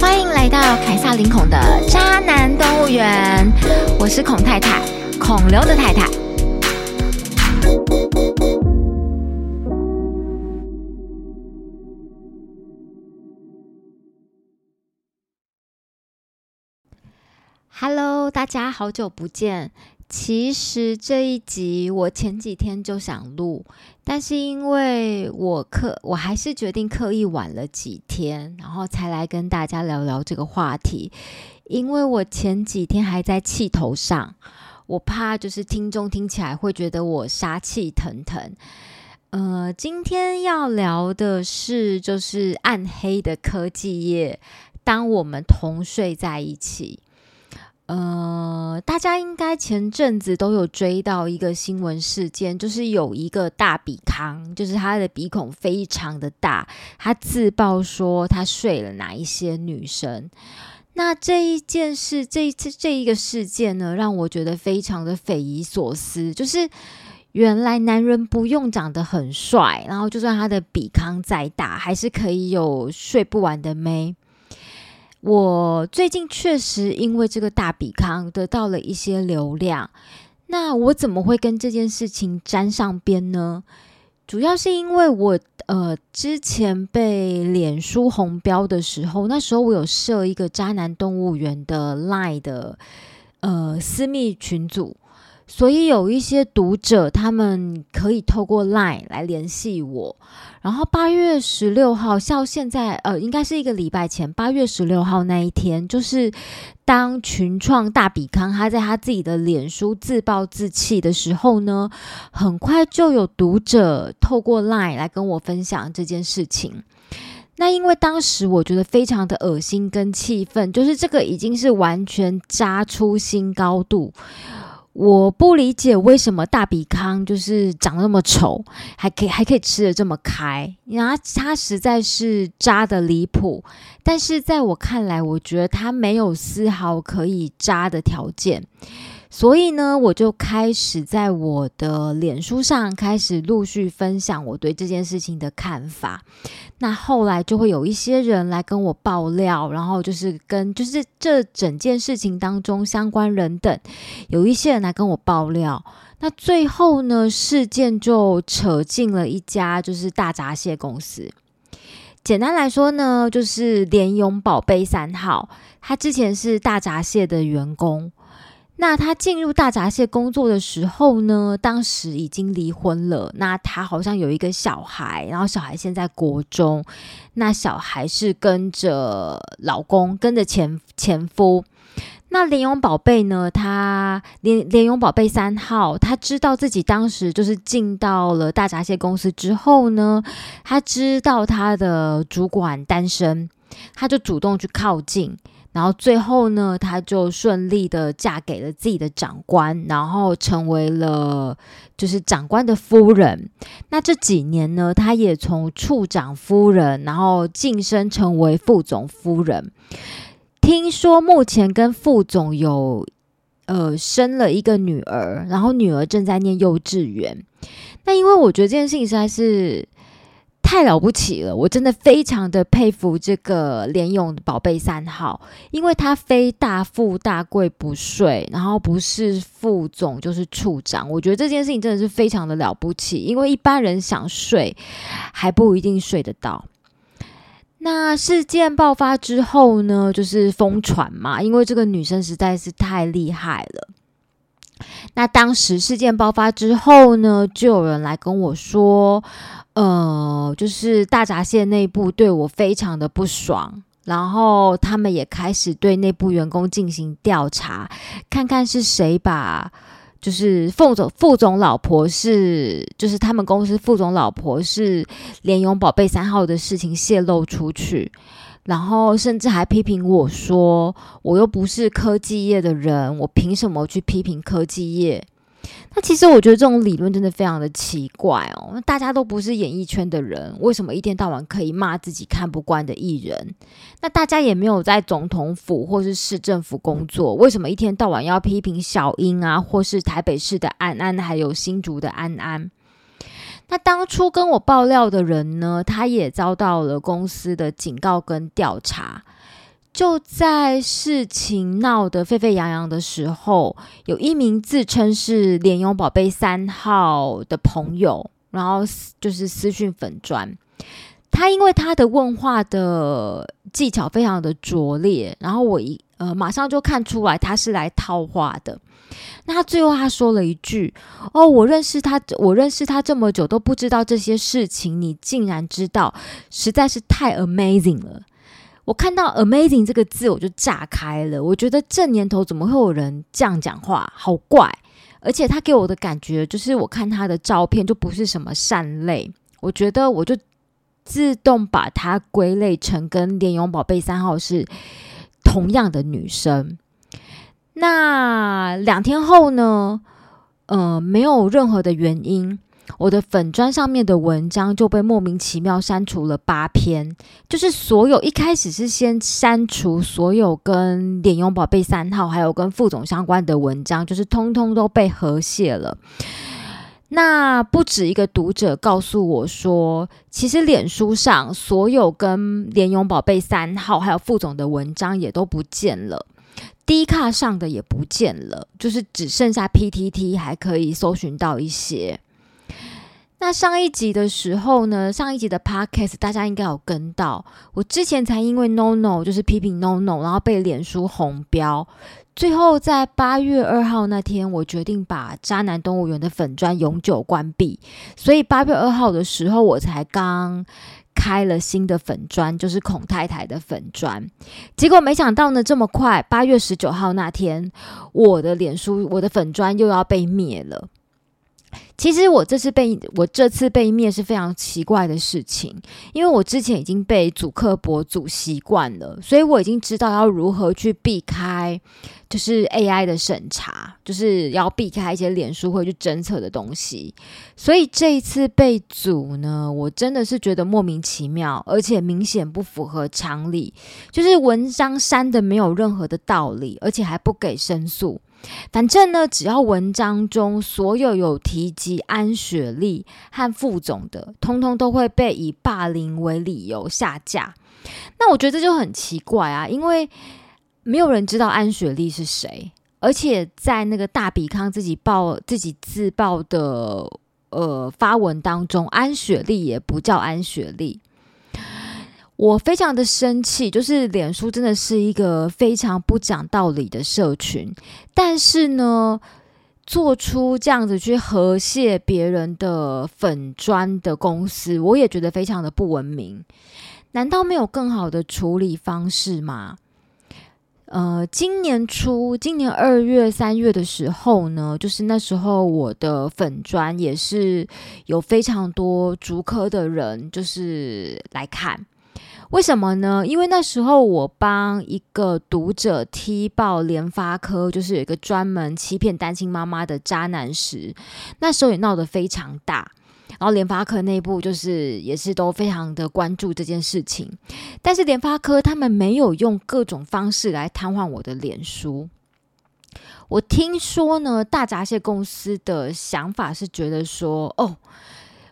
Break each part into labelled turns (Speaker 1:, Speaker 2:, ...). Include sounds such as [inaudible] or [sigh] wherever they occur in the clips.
Speaker 1: 欢迎来到凯撒林孔的渣男动物园，我是孔太太，孔刘的太太。Hello，大家好久不见。其实这一集我前几天就想录，但是因为我刻，我还是决定刻意晚了几天，然后才来跟大家聊聊这个话题。因为我前几天还在气头上，我怕就是听众听起来会觉得我杀气腾腾。呃，今天要聊的是就是暗黑的科技业，当我们同睡在一起。呃，大家应该前阵子都有追到一个新闻事件，就是有一个大比康，就是他的鼻孔非常的大，他自曝说他睡了哪一些女生。那这一件事，这一次这一个事件呢，让我觉得非常的匪夷所思，就是原来男人不用长得很帅，然后就算他的鼻康再大，还是可以有睡不完的妹。我最近确实因为这个大比康得到了一些流量，那我怎么会跟这件事情沾上边呢？主要是因为我呃之前被脸书红标的时候，那时候我有设一个渣男动物园的 Line 的呃私密群组。所以有一些读者，他们可以透过 LINE 来联系我。然后八月十六号，到现在呃，应该是一个礼拜前，八月十六号那一天，就是当群创大比康他在他自己的脸书自暴自弃的时候呢，很快就有读者透过 LINE 来跟我分享这件事情。那因为当时我觉得非常的恶心跟气愤，就是这个已经是完全扎出新高度。我不理解为什么大比康就是长得那么丑，还可以还可以吃的这么开，然后他实在是渣的离谱。但是在我看来，我觉得他没有丝毫可以渣的条件。所以呢，我就开始在我的脸书上开始陆续分享我对这件事情的看法。那后来就会有一些人来跟我爆料，然后就是跟就是这整件事情当中相关人等，有一些人来跟我爆料。那最后呢，事件就扯进了一家就是大闸蟹公司。简单来说呢，就是联咏宝贝三号，他之前是大闸蟹的员工。那他进入大闸蟹工作的时候呢，当时已经离婚了。那他好像有一个小孩，然后小孩现在国中。那小孩是跟着老公，跟着前前夫。那莲蓉宝贝呢？他莲莲蓉宝贝三号，他知道自己当时就是进到了大闸蟹公司之后呢，他知道他的主管单身，他就主动去靠近。然后最后呢，她就顺利的嫁给了自己的长官，然后成为了就是长官的夫人。那这几年呢，她也从处长夫人，然后晋升成为副总夫人。听说目前跟副总有呃生了一个女儿，然后女儿正在念幼稚园。那因为我觉得这件事情实在是。太了不起了！我真的非常的佩服这个联勇宝贝三号，因为他非大富大贵不睡，然后不是副总就是处长。我觉得这件事情真的是非常的了不起，因为一般人想睡还不一定睡得到。那事件爆发之后呢，就是疯传嘛，因为这个女生实在是太厉害了。那当时事件爆发之后呢，就有人来跟我说。呃，就是大闸蟹内部对我非常的不爽，然后他们也开始对内部员工进行调查，看看是谁把就是副总副总老婆是就是他们公司副总老婆是联勇宝贝三号的事情泄露出去，然后甚至还批评我说，我又不是科技业的人，我凭什么去批评科技业？那其实我觉得这种理论真的非常的奇怪哦。大家都不是演艺圈的人，为什么一天到晚可以骂自己看不惯的艺人？那大家也没有在总统府或是市政府工作，为什么一天到晚要批评小英啊，或是台北市的安安，还有新竹的安安？那当初跟我爆料的人呢，他也遭到了公司的警告跟调查。就在事情闹得沸沸扬扬的时候，有一名自称是莲勇宝贝三号的朋友，然后就是私讯粉砖。他因为他的问话的技巧非常的拙劣，然后我一呃马上就看出来他是来套话的。那他最后他说了一句：“哦，我认识他，我认识他这么久都不知道这些事情，你竟然知道，实在是太 amazing 了。”我看到 “amazing” 这个字，我就炸开了。我觉得这年头怎么会有人这样讲话，好怪！而且他给我的感觉就是，我看他的照片就不是什么善类。我觉得我就自动把他归类成跟莲勇宝贝三号是同样的女生。那两天后呢？呃，没有任何的原因。我的粉砖上面的文章就被莫名其妙删除了八篇，就是所有一开始是先删除所有跟点用宝贝三号还有跟副总相关的文章，就是通通都被和谐了。那不止一个读者告诉我说，其实脸书上所有跟连勇宝贝三号还有副总的文章也都不见了，D 卡上的也不见了，就是只剩下 PTT 还可以搜寻到一些。那上一集的时候呢，上一集的 podcast 大家应该有跟到。我之前才因为 no no 就是批评 no no，然后被脸书红标。最后在八月二号那天，我决定把渣男动物园的粉砖永久关闭。所以八月二号的时候，我才刚开了新的粉砖，就是孔太太的粉砖。结果没想到呢，这么快，八月十九号那天，我的脸书我的粉砖又要被灭了。其实我这次被我这次被灭是非常奇怪的事情，因为我之前已经被主客博主习惯了，所以我已经知道要如何去避开，就是 AI 的审查，就是要避开一些脸书会去侦测的东西。所以这一次被组呢，我真的是觉得莫名其妙，而且明显不符合常理，就是文章删的没有任何的道理，而且还不给申诉。反正呢，只要文章中所有有提及安雪莉和副总的，通通都会被以霸凌为理由下架。那我觉得这就很奇怪啊，因为没有人知道安雪莉是谁，而且在那个大比康自己报、自己自报的呃发文当中，安雪莉也不叫安雪莉。我非常的生气，就是脸书真的是一个非常不讲道理的社群，但是呢，做出这样子去和谐别人的粉砖的公司，我也觉得非常的不文明。难道没有更好的处理方式吗？呃，今年初，今年二月、三月的时候呢，就是那时候我的粉砖也是有非常多逐科的人，就是来看。为什么呢？因为那时候我帮一个读者踢爆联发科，就是有一个专门欺骗单亲妈妈的渣男时，那时候也闹得非常大。然后联发科内部就是也是都非常的关注这件事情，但是联发科他们没有用各种方式来瘫痪我的脸书。我听说呢，大闸蟹公司的想法是觉得说，哦。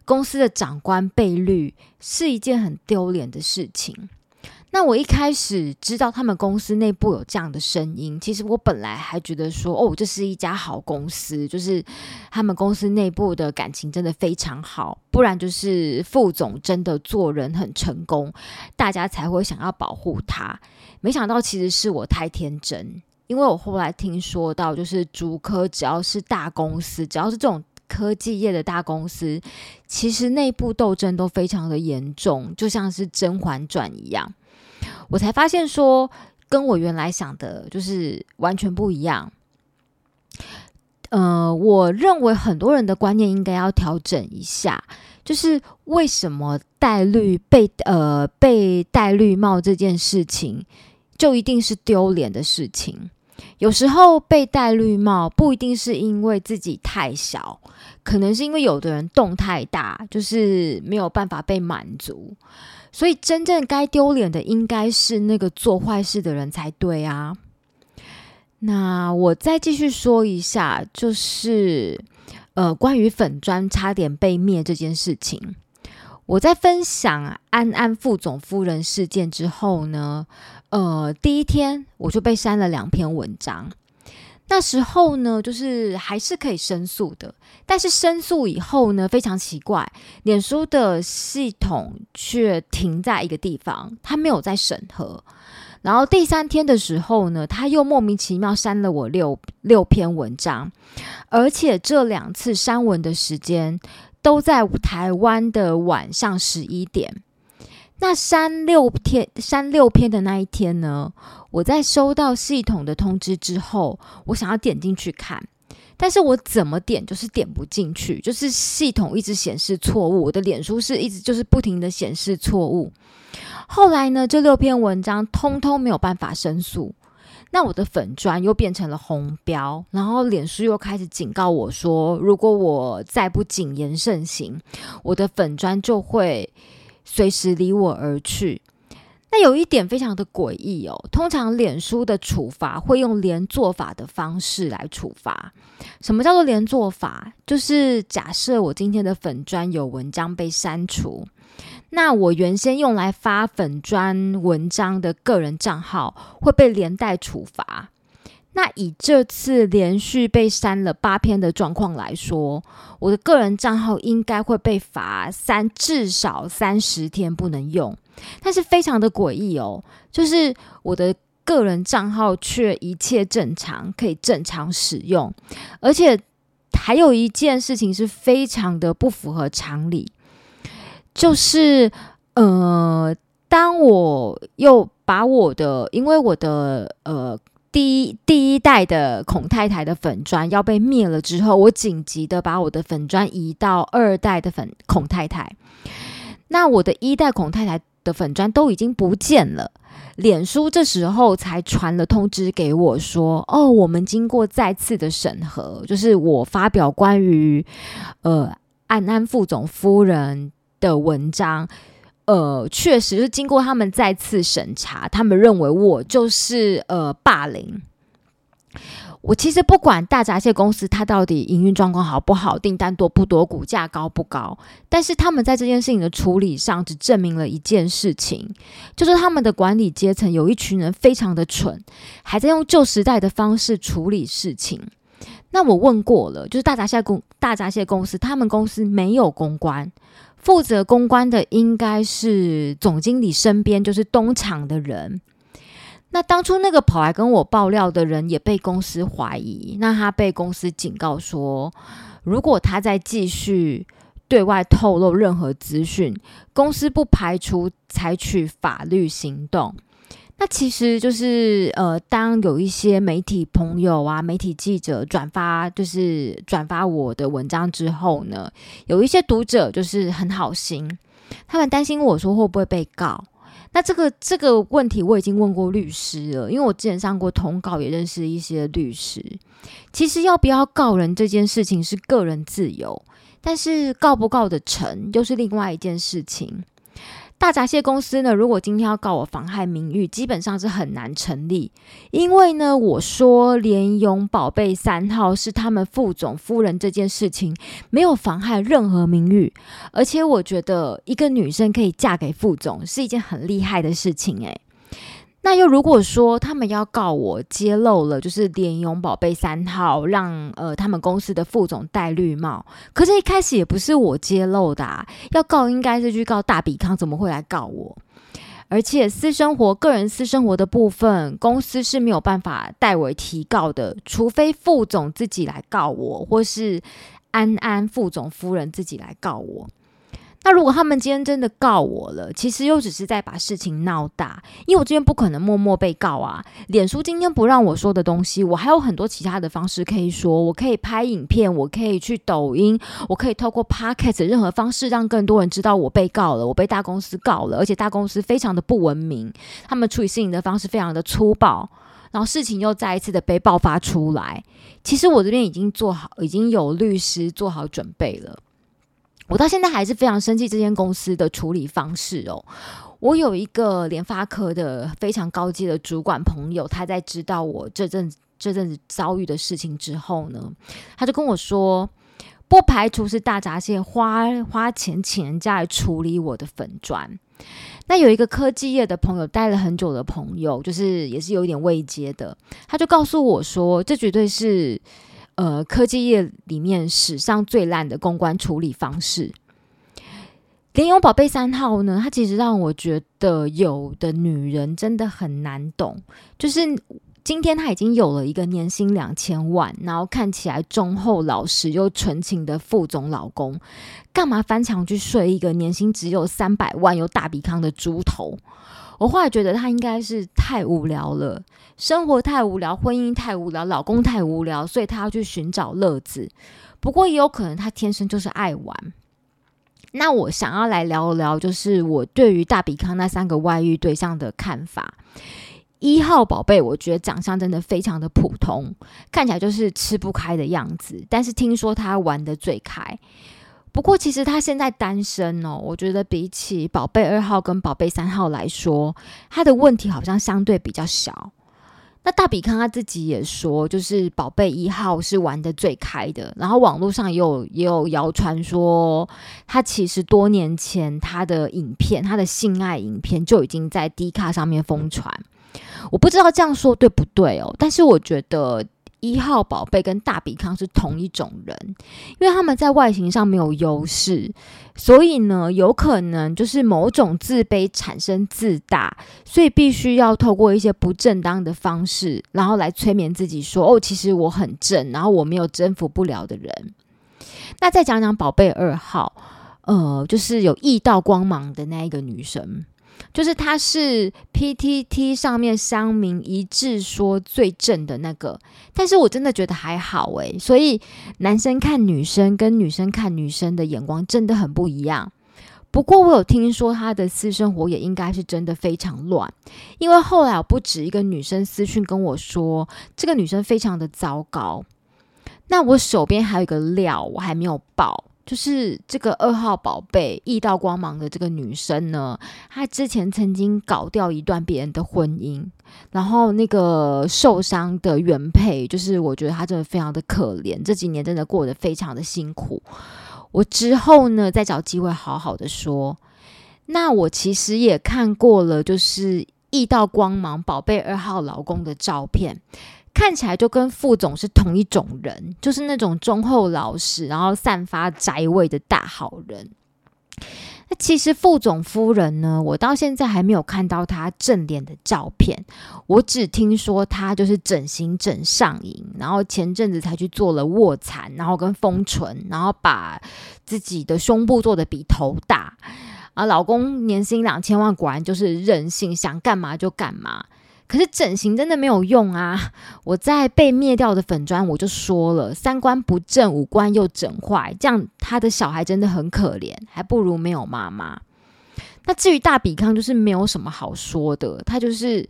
Speaker 1: 公司的长官被绿是一件很丢脸的事情。那我一开始知道他们公司内部有这样的声音，其实我本来还觉得说，哦，这是一家好公司，就是他们公司内部的感情真的非常好，不然就是副总真的做人很成功，大家才会想要保护他。没想到其实是我太天真，因为我后来听说到，就是竹科只要是大公司，只要是这种。科技业的大公司，其实内部斗争都非常的严重，就像是《甄嬛传》一样。我才发现说，跟我原来想的，就是完全不一样。呃，我认为很多人的观念应该要调整一下，就是为什么戴绿被呃被戴绿帽这件事情，就一定是丢脸的事情。有时候被戴绿帽不一定是因为自己太小，可能是因为有的人动太大，就是没有办法被满足。所以真正该丢脸的应该是那个做坏事的人才对啊。那我再继续说一下，就是呃，关于粉砖差点被灭这件事情。我在分享安安副总夫人事件之后呢，呃，第一天我就被删了两篇文章。那时候呢，就是还是可以申诉的，但是申诉以后呢，非常奇怪，脸书的系统却停在一个地方，它没有在审核。然后第三天的时候呢，他又莫名其妙删了我六六篇文章，而且这两次删文的时间都在台湾的晚上十一点。那删六天删六篇的那一天呢，我在收到系统的通知之后，我想要点进去看，但是我怎么点就是点不进去，就是系统一直显示错误，我的脸书是一直就是不停的显示错误。后来呢，这六篇文章通通没有办法申诉，那我的粉砖又变成了红标，然后脸书又开始警告我说，如果我再不谨言慎行，我的粉砖就会随时离我而去。那有一点非常的诡异哦，通常脸书的处罚会用连坐法的方式来处罚。什么叫做连坐法？就是假设我今天的粉砖有文章被删除。那我原先用来发粉砖文章的个人账号会被连带处罚。那以这次连续被删了八篇的状况来说，我的个人账号应该会被罚三至少三十天不能用。但是非常的诡异哦，就是我的个人账号却一切正常，可以正常使用。而且还有一件事情是非常的不符合常理。就是，呃，当我又把我的，因为我的呃第一第一代的孔太太的粉砖要被灭了之后，我紧急的把我的粉砖移到二代的粉孔太太。那我的一代孔太太的粉砖都已经不见了，脸书这时候才传了通知给我说，哦，我们经过再次的审核，就是我发表关于呃安安副总夫人。的文章，呃，确实是经过他们再次审查，他们认为我就是呃霸凌。我其实不管大闸蟹公司它到底营运状况好不好，订单多不多，股价高不高，但是他们在这件事情的处理上，只证明了一件事情，就是他们的管理阶层有一群人非常的蠢，还在用旧时代的方式处理事情。那我问过了，就是大闸蟹公大闸蟹公司，他们公司没有公关。负责公关的应该是总经理身边就是东厂的人。那当初那个跑来跟我爆料的人也被公司怀疑，那他被公司警告说，如果他再继续对外透露任何资讯，公司不排除采取法律行动。那其实就是呃，当有一些媒体朋友啊、媒体记者转发，就是转发我的文章之后呢，有一些读者就是很好心，他们担心我说会不会被告。那这个这个问题我已经问过律师了，因为我之前上过通告，也认识一些律师。其实要不要告人这件事情是个人自由，但是告不告得成又是另外一件事情。大闸蟹公司呢，如果今天要告我妨害名誉，基本上是很难成立，因为呢，我说连勇宝贝三号是他们副总夫人这件事情没有妨害任何名誉，而且我觉得一个女生可以嫁给副总是一件很厉害的事情，诶。那又如果说他们要告我揭露了，就是联勇宝贝三号让呃他们公司的副总戴绿帽，可是一开始也不是我揭露的，要告应该是去告大比康，怎么会来告我？而且私生活、个人私生活的部分，公司是没有办法代为提告的，除非副总自己来告我，或是安安副总夫人自己来告我。那如果他们今天真的告我了，其实又只是在把事情闹大，因为我这边不可能默默被告啊。脸书今天不让我说的东西，我还有很多其他的方式可以说。我可以拍影片，我可以去抖音，我可以透过 Podcast 任何方式让更多人知道我被告了，我被大公司告了，而且大公司非常的不文明，他们处理事情的方式非常的粗暴，然后事情又再一次的被爆发出来。其实我这边已经做好，已经有律师做好准备了。我到现在还是非常生气这间公司的处理方式哦。我有一个联发科的非常高阶的主管朋友，他在知道我这阵这阵子遭遇的事情之后呢，他就跟我说：“不排除是大闸蟹花花钱请人家来处理我的粉砖。那有一个科技业的朋友，待了很久的朋友，就是也是有点未接的，他就告诉我说，这绝对是呃科技业里面史上最烂的公关处理方式。莲蓉宝贝三号呢，它其实让我觉得有的女人真的很难懂，就是。今天他已经有了一个年薪两千万，然后看起来忠厚老实又纯情的副总老公，干嘛翻墙去睡一个年薪只有三百万又大鼻康的猪头？我后来觉得他应该是太无聊了，生活太无聊，婚姻太无聊，老公太无聊，所以他要去寻找乐子。不过也有可能他天生就是爱玩。那我想要来聊一聊，就是我对于大比康那三个外遇对象的看法。一号宝贝，我觉得长相真的非常的普通，看起来就是吃不开的样子。但是听说他玩的最开，不过其实他现在单身哦。我觉得比起宝贝二号跟宝贝三号来说，他的问题好像相对比较小。那大比康他自己也说，就是宝贝一号是玩的最开的。然后网络上也有也有谣传说，他其实多年前他的影片，他的性爱影片就已经在 D 卡上面疯传。我不知道这样说对不对哦，但是我觉得一号宝贝跟大比康是同一种人，因为他们在外形上没有优势，所以呢，有可能就是某种自卑产生自大，所以必须要透过一些不正当的方式，然后来催眠自己说：“哦，其实我很正，然后我没有征服不了的人。”那再讲讲宝贝二号，呃，就是有异道光芒的那一个女生。就是他是 PTT 上面乡民一致说最正的那个，但是我真的觉得还好诶。所以男生看女生跟女生看女生的眼光真的很不一样。不过我有听说他的私生活也应该是真的非常乱，因为后来不止一个女生私讯跟我说，这个女生非常的糟糕。那我手边还有一个料，我还没有报。就是这个二号宝贝易道光芒的这个女生呢，她之前曾经搞掉一段别人的婚姻，然后那个受伤的原配，就是我觉得她真的非常的可怜，这几年真的过得非常的辛苦。我之后呢再找机会好好的说。那我其实也看过了，就是易道光芒宝贝二号老公的照片。看起来就跟副总是同一种人，就是那种忠厚老实，然后散发宅味的大好人。那其实副总夫人呢，我到现在还没有看到她正脸的照片，我只听说她就是整形整上瘾，然后前阵子才去做了卧蚕，然后跟丰唇，然后把自己的胸部做的比头大。啊，老公年薪两千万，果然就是任性，想干嘛就干嘛。可是整形真的没有用啊！[laughs] 我在被灭掉的粉砖，我就说了，三观不正，五官又整坏，这样他的小孩真的很可怜，还不如没有妈妈。那至于大比康，就是没有什么好说的，他就是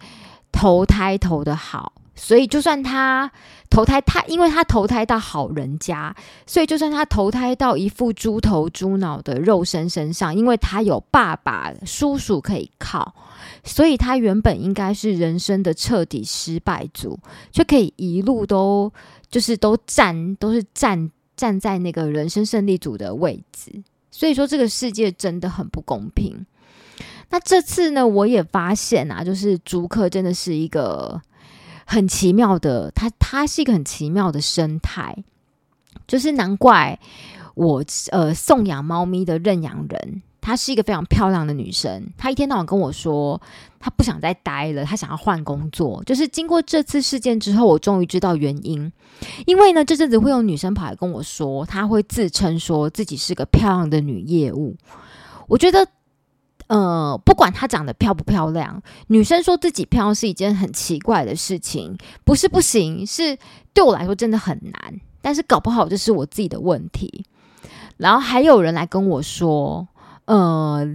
Speaker 1: 投胎投的好。所以，就算他投胎，他因为他投胎到好人家，所以就算他投胎到一副猪头猪脑的肉身身上，因为他有爸爸、叔叔可以靠，所以他原本应该是人生的彻底失败组，却可以一路都就是都站都是站站在那个人生胜利组的位置。所以说，这个世界真的很不公平。那这次呢，我也发现啊，就是竹客真的是一个。很奇妙的，它它是一个很奇妙的生态，就是难怪我呃送养猫咪的认养人，她是一个非常漂亮的女生。她一天到晚跟我说，她不想再待了，她想要换工作。就是经过这次事件之后，我终于知道原因。因为呢，这阵子会有女生跑来跟我说，她会自称说自己是个漂亮的女业务。我觉得。呃，不管她长得漂不漂亮，女生说自己漂亮是一件很奇怪的事情，不是不行，是对我来说真的很难。但是搞不好这是我自己的问题。然后还有人来跟我说，呃，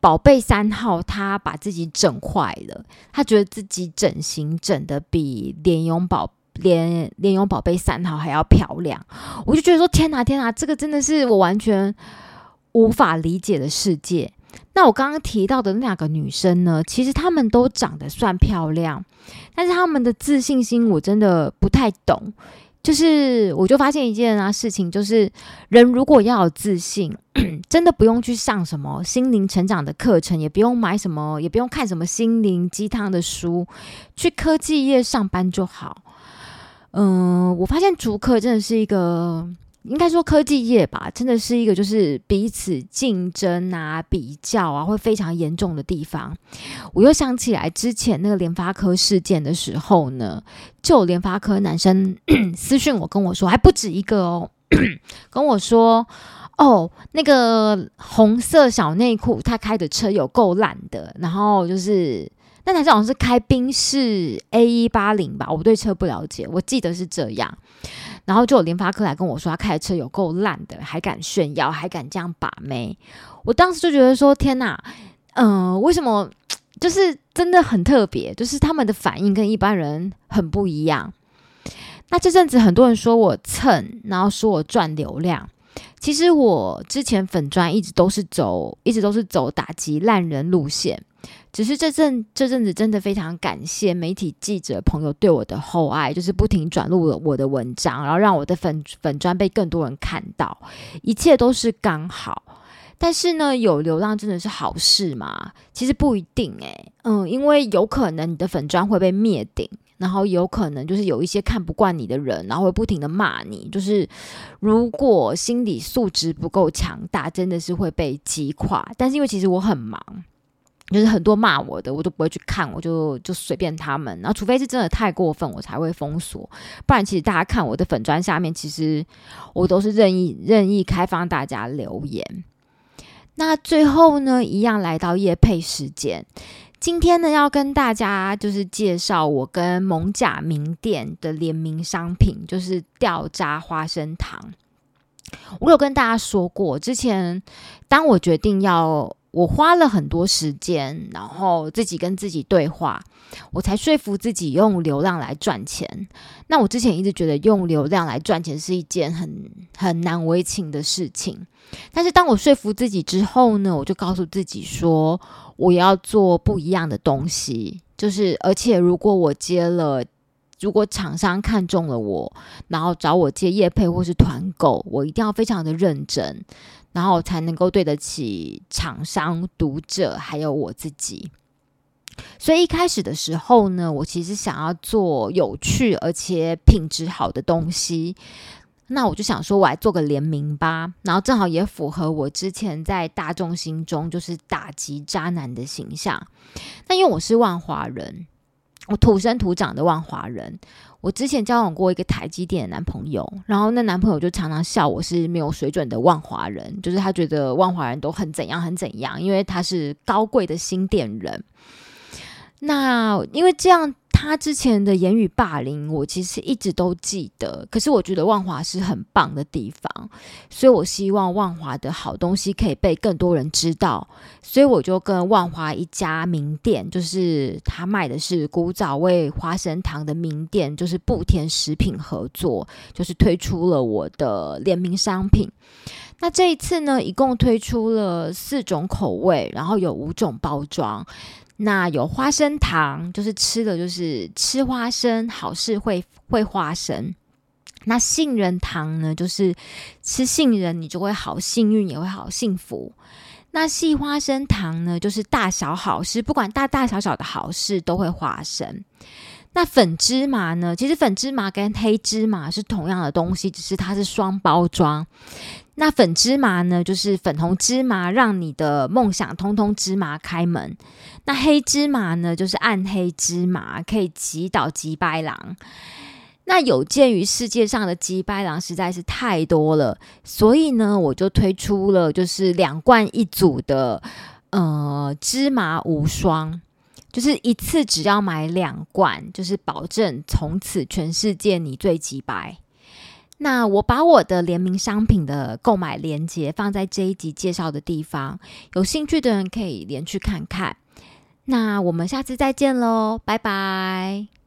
Speaker 1: 宝贝三号他把自己整坏了，他觉得自己整形整的比莲蓉宝莲莲蓉宝贝三号还要漂亮。我就觉得说，天哪天哪，这个真的是我完全无法理解的世界。那我刚刚提到的那两个女生呢？其实她们都长得算漂亮，但是她们的自信心我真的不太懂。就是我就发现一件啊事情，就是人如果要有自信，[clears throat] 真的不用去上什么心灵成长的课程，也不用买什么，也不用看什么心灵鸡汤的书，去科技业上班就好。嗯，我发现逐客真的是一个。应该说科技业吧，真的是一个就是彼此竞争啊、比较啊，会非常严重的地方。我又想起来之前那个联发科事件的时候呢，就有联发科男生 [coughs] 私讯我跟我说，还不止一个哦，[coughs] 跟我说哦，那个红色小内裤他开的车有够烂的，然后就是那男生好像是开宾士 A 一八零吧，我对车不了解，我记得是这样。然后就有联发科来跟我说，他开的车有够烂的，还敢炫耀，还敢这样把妹。我当时就觉得说，天呐，嗯，为什么？[tsk] 就是真的很特别，就是他们的反应跟一般人很不一样。那这阵子很多人说我蹭，然后说我赚流量。其实我之前粉砖一直都是走，一直都是走打击烂人路线。只是这阵这阵子真的非常感谢媒体记者朋友对我的厚爱，就是不停转录了我的文章，然后让我的粉粉砖被更多人看到，一切都是刚好。但是呢，有流浪真的是好事吗？其实不一定诶。嗯，因为有可能你的粉砖会被灭顶，然后有可能就是有一些看不惯你的人，然后会不停的骂你，就是如果心理素质不够强大，真的是会被击垮。但是因为其实我很忙。就是很多骂我的，我都不会去看，我就就随便他们。然后，除非是真的太过分，我才会封锁。不然，其实大家看我的粉砖下面，其实我都是任意任意开放大家留言。那最后呢，一样来到夜配时间。今天呢，要跟大家就是介绍我跟蒙甲名店的联名商品，就是掉渣花生糖。我有跟大家说过，之前当我决定要。我花了很多时间，然后自己跟自己对话，我才说服自己用流量来赚钱。那我之前一直觉得用流量来赚钱是一件很很难为情的事情，但是当我说服自己之后呢，我就告诉自己说，我要做不一样的东西。就是而且如果我接了，如果厂商看中了我，然后找我接业配或是团购，我一定要非常的认真。然后才能够对得起厂商、读者，还有我自己。所以一开始的时候呢，我其实想要做有趣而且品质好的东西。那我就想说，我来做个联名吧。然后正好也符合我之前在大众心中就是打击渣男的形象。那因为我是万华人，我土生土长的万华人。我之前交往过一个台积电的男朋友，然后那男朋友就常常笑我是没有水准的万华人，就是他觉得万华人都很怎样很怎样，因为他是高贵的新店人。那因为这样。他之前的言语霸凌，我其实一直都记得。可是我觉得万华是很棒的地方，所以我希望万华的好东西可以被更多人知道。所以我就跟万华一家名店，就是他卖的是古早味花生糖的名店，就是不甜食品合作，就是推出了我的联名商品。那这一次呢，一共推出了四种口味，然后有五种包装。那有花生糖，就是吃的就是吃花生，好事会会花生。那杏仁糖呢，就是吃杏仁你就会好幸运，也会好幸福。那细花生糖呢，就是大小好事，不管大大小小的好事都会发生。那粉芝麻呢，其实粉芝麻跟黑芝麻是同样的东西，只是它是双包装。那粉芝麻呢，就是粉红芝麻，让你的梦想通通芝麻开门。那黑芝麻呢，就是暗黑芝麻，可以击倒吉白狼。那有鉴于世界上的吉白狼实在是太多了，所以呢，我就推出了就是两罐一组的呃芝麻无双，就是一次只要买两罐，就是保证从此全世界你最吉白。那我把我的联名商品的购买链接放在这一集介绍的地方，有兴趣的人可以连去看看。那我们下次再见喽，拜拜。